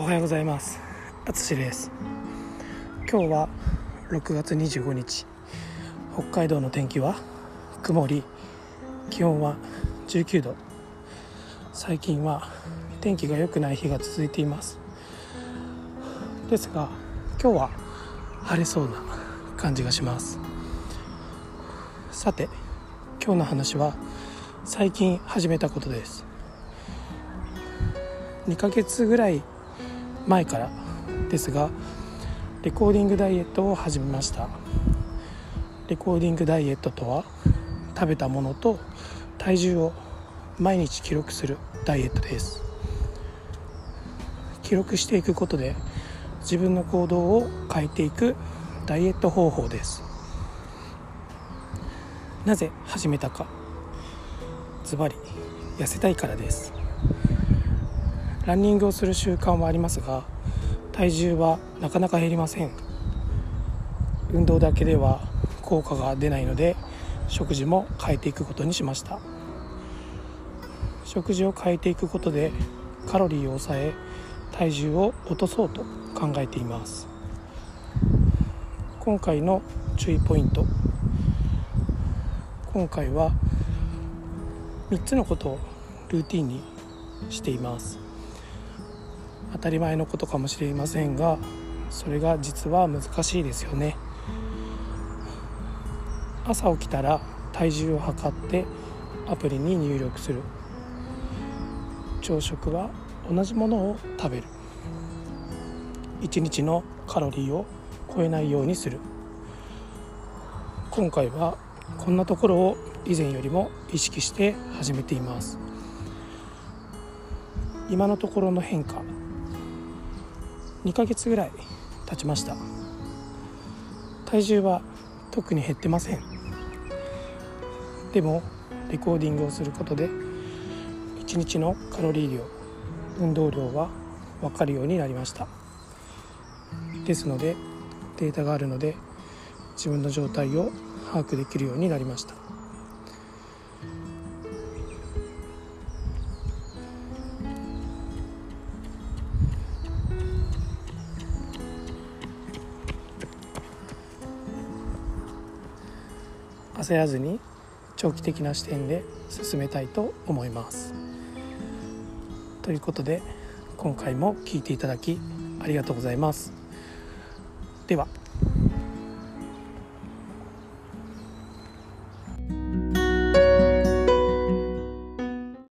おはようございます。あつしです。今日は6月25日。北海道の天気は曇り。気温は19度。最近は天気が良くない日が続いています。ですが今日は晴れそうな感じがします。さて今日の話は最近始めたことです。2ヶ月ぐらい前からですがレコーディングダイエットを始めました。レコーディングダイエットとは食べたものと体重を毎日記録するダイエットです。記録していくことで自分の行動を変えていくダイエット方法です。なぜ始めたか。ズバリ痩せたいからです。ランニングをする習慣はありますが体重はなかなか減りません。運動だけでは効果が出ないので食事も変えていくことにしました。食事を変えていくことでカロリーを抑え体重を落とそうと考えています。今回の注意ポイント。今回は3つのことをルーティンにしています。当たり前のことかもしれませんがそれが実は難しいですよね。朝起きたら体重を測ってアプリに入力する。朝食は同じものを食べる。1日のカロリーを超えないようにする。今回はこんなところを以前よりも意識して始めています。今のところの変化。2ヶ月ぐらい経ちました。体重は特に減ってません。でもレコーディングをすることで1日のカロリー量運動量は分かるようになりました。ですのでデータがあるので自分の状態を把握できるようになりました。焦らずに長期的な視点で進めたいと思います。ということで今回も聴いていただきありがとうございます。では。